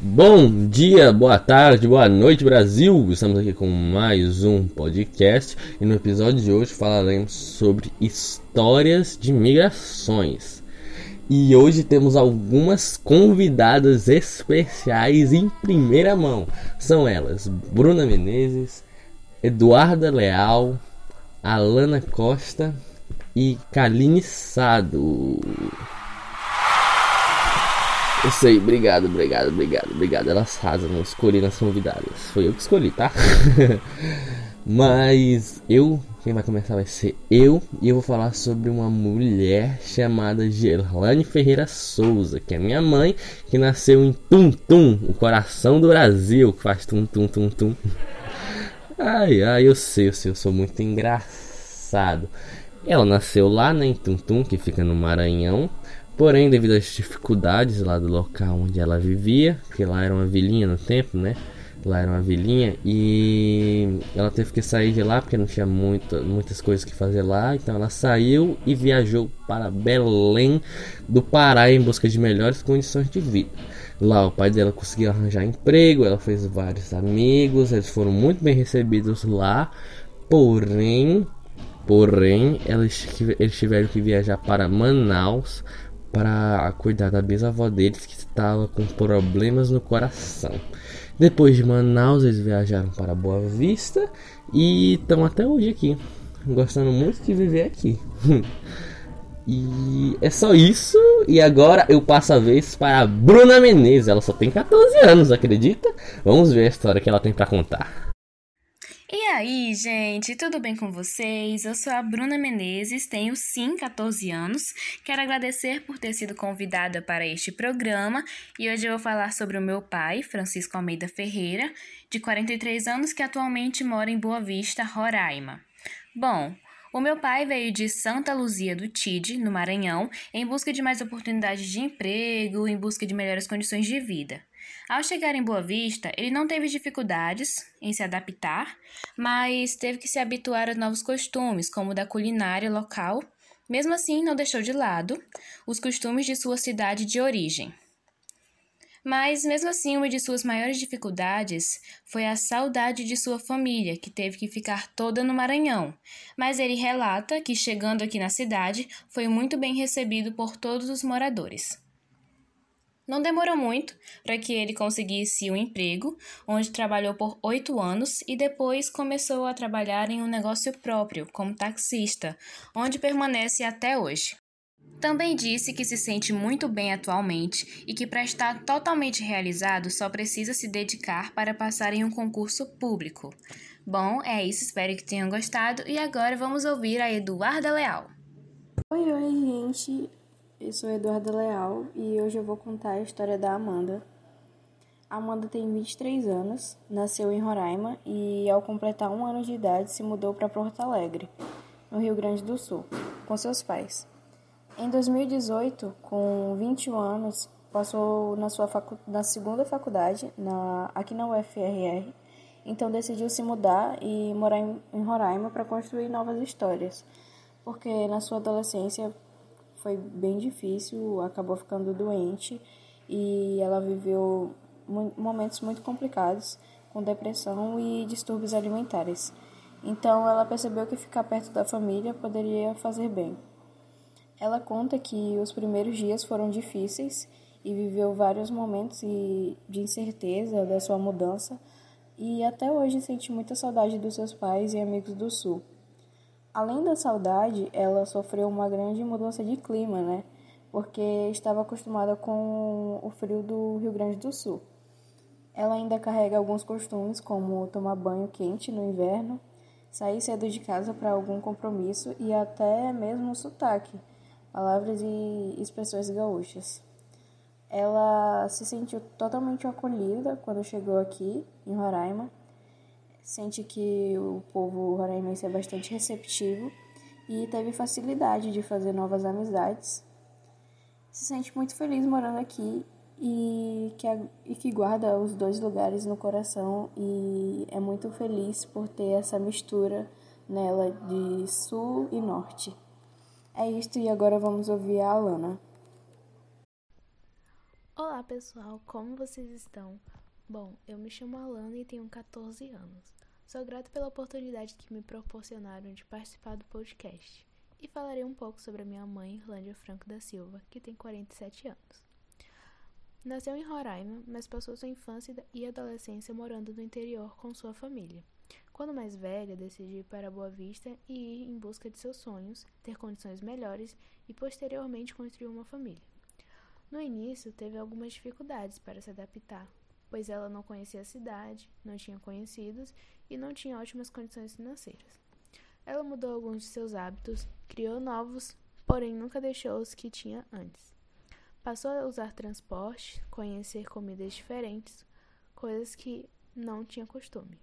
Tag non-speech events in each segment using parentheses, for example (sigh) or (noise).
Bom dia, boa tarde, boa noite, Brasil! Estamos aqui com mais um podcast e no episódio de hoje falaremos sobre histórias de migrações. E hoje temos algumas convidadas especiais em primeira mão. São elas Bruna Menezes, Eduarda Leal, Alana Costa e Kaline Sado. Eu sei, obrigado, obrigado, obrigado, obrigado. Elas razam, eu escolhi nas convidadas. Foi eu que escolhi, tá? (laughs) Mas eu, quem vai começar vai ser eu, e eu vou falar sobre uma mulher chamada Gerlane Ferreira Souza, que é minha mãe, que nasceu em Tum Tum, o coração do Brasil, que faz tum tum tum tum. Ai, ai, eu sei, eu sei, eu sou muito engraçado. Ela nasceu lá né, em Tum Tum, que fica no Maranhão. Porém, devido às dificuldades lá do local onde ela vivia, porque lá era uma vilinha no tempo, né? Lá era uma vilinha e ela teve que sair de lá porque não tinha muita, muitas coisas que fazer lá. Então ela saiu e viajou para Belém do Pará em busca de melhores condições de vida. Lá o pai dela conseguiu arranjar emprego, ela fez vários amigos, eles foram muito bem recebidos lá. Porém, porém, eles tiveram que viajar para Manaus para cuidar da bisavó deles que estava com problemas no coração. Depois de Manaus, eles viajaram para Boa Vista e estão até hoje aqui, gostando muito de viver aqui. (laughs) e é só isso. E agora eu passo a vez para a Bruna Menezes. Ela só tem 14 anos, acredita? Vamos ver a história que ela tem para contar. Aí, gente, tudo bem com vocês? Eu sou a Bruna Menezes, tenho sim 14 anos. Quero agradecer por ter sido convidada para este programa e hoje eu vou falar sobre o meu pai, Francisco Almeida Ferreira, de 43 anos, que atualmente mora em Boa Vista, Roraima. Bom, o meu pai veio de Santa Luzia do Tide, no Maranhão, em busca de mais oportunidades de emprego, em busca de melhores condições de vida. Ao chegar em Boa Vista, ele não teve dificuldades em se adaptar, mas teve que se habituar a novos costumes, como o da culinária local. Mesmo assim, não deixou de lado os costumes de sua cidade de origem. Mas, mesmo assim, uma de suas maiores dificuldades foi a saudade de sua família, que teve que ficar toda no Maranhão. Mas ele relata que, chegando aqui na cidade, foi muito bem recebido por todos os moradores. Não demorou muito para que ele conseguisse um emprego, onde trabalhou por oito anos e depois começou a trabalhar em um negócio próprio, como taxista, onde permanece até hoje. Também disse que se sente muito bem atualmente e que, para estar totalmente realizado, só precisa se dedicar para passar em um concurso público. Bom, é isso, espero que tenham gostado e agora vamos ouvir a Eduarda Leal. Oi, oi, gente. Eu sou Eduarda Leal e hoje eu vou contar a história da Amanda. A Amanda tem 23 anos, nasceu em Roraima e, ao completar um ano de idade, se mudou para Porto Alegre, no Rio Grande do Sul, com seus pais. Em 2018, com 21 anos, passou na sua facu na segunda faculdade, na, aqui na UFRR, então decidiu se mudar e morar em Roraima para construir novas histórias, porque na sua adolescência foi bem difícil, acabou ficando doente e ela viveu momentos muito complicados com depressão e distúrbios alimentares. Então ela percebeu que ficar perto da família poderia fazer bem. Ela conta que os primeiros dias foram difíceis e viveu vários momentos de incerteza da sua mudança e até hoje sente muita saudade dos seus pais e amigos do sul. Além da saudade, ela sofreu uma grande mudança de clima, né? Porque estava acostumada com o frio do Rio Grande do Sul. Ela ainda carrega alguns costumes, como tomar banho quente no inverno, sair cedo de casa para algum compromisso e até mesmo sotaque, palavras e expressões gaúchas. Ela se sentiu totalmente acolhida quando chegou aqui, em Roraima, sente que o povo roraimense é bastante receptivo e teve facilidade de fazer novas amizades. Se sente muito feliz morando aqui e que, e que guarda os dois lugares no coração e é muito feliz por ter essa mistura nela de sul e norte. É isto e agora vamos ouvir a Alana. Olá pessoal, como vocês estão? Bom, eu me chamo Alana e tenho 14 anos. Sou grata pela oportunidade que me proporcionaram de participar do podcast e falarei um pouco sobre a minha mãe, Irlândia Franco da Silva, que tem 47 anos. Nasceu em Roraima, mas passou sua infância e adolescência morando no interior com sua família. Quando mais velha, decidiu ir para Boa Vista e ir em busca de seus sonhos, ter condições melhores e posteriormente construir uma família. No início, teve algumas dificuldades para se adaptar, pois ela não conhecia a cidade, não tinha conhecidos e não tinha ótimas condições financeiras. Ela mudou alguns de seus hábitos, criou novos, porém nunca deixou os que tinha antes. Passou a usar transporte, conhecer comidas diferentes, coisas que não tinha costume.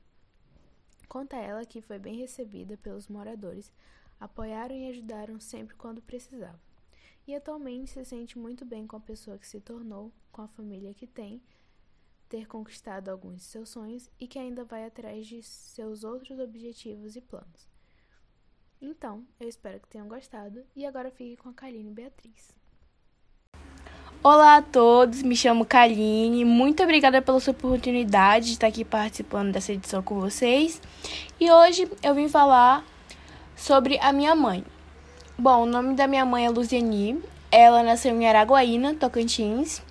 Conta ela que foi bem recebida pelos moradores, apoiaram e ajudaram sempre quando precisava. E atualmente se sente muito bem com a pessoa que se tornou, com a família que tem, ter conquistado alguns de seus sonhos e que ainda vai atrás de seus outros objetivos e planos. Então, eu espero que tenham gostado e agora fique com a Kaline Beatriz. Olá a todos, me chamo Kaline. Muito obrigada pela sua oportunidade de estar aqui participando dessa edição com vocês. E hoje eu vim falar sobre a minha mãe. Bom, o nome da minha mãe é Luziani. Ela nasceu em Araguaína, Tocantins.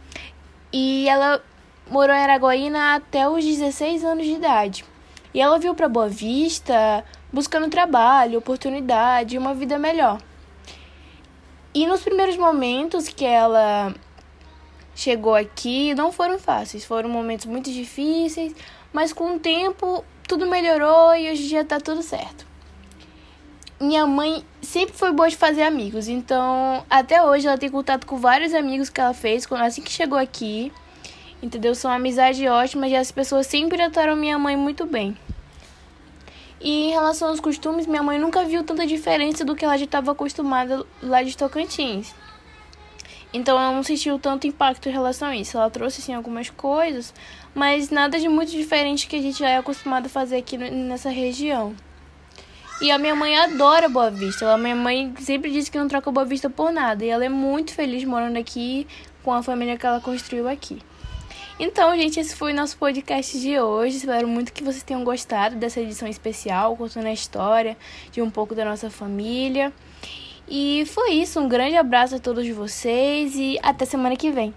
E ela morou em Araguaína até os 16 anos de idade. E ela veio para Boa Vista buscando trabalho, oportunidade uma vida melhor. E nos primeiros momentos que ela chegou aqui não foram fáceis, foram momentos muito difíceis, mas com o tempo tudo melhorou e hoje dia tá tudo certo. Minha mãe sempre foi boa de fazer amigos, então até hoje ela tem contato com vários amigos que ela fez assim que chegou aqui. Entendeu? São amizades ótimas e as pessoas sempre trataram minha mãe muito bem. E em relação aos costumes, minha mãe nunca viu tanta diferença do que ela já estava acostumada lá de Tocantins. Então ela não sentiu tanto impacto em relação a isso. Ela trouxe sim algumas coisas, mas nada de muito diferente que a gente já é acostumado a fazer aqui nessa região. E a minha mãe adora Boa Vista. A minha mãe sempre disse que não troca Boa Vista por nada. E ela é muito feliz morando aqui com a família que ela construiu aqui. Então, gente, esse foi nosso podcast de hoje. Espero muito que vocês tenham gostado dessa edição especial, contando a história de um pouco da nossa família. E foi isso, um grande abraço a todos vocês e até semana que vem.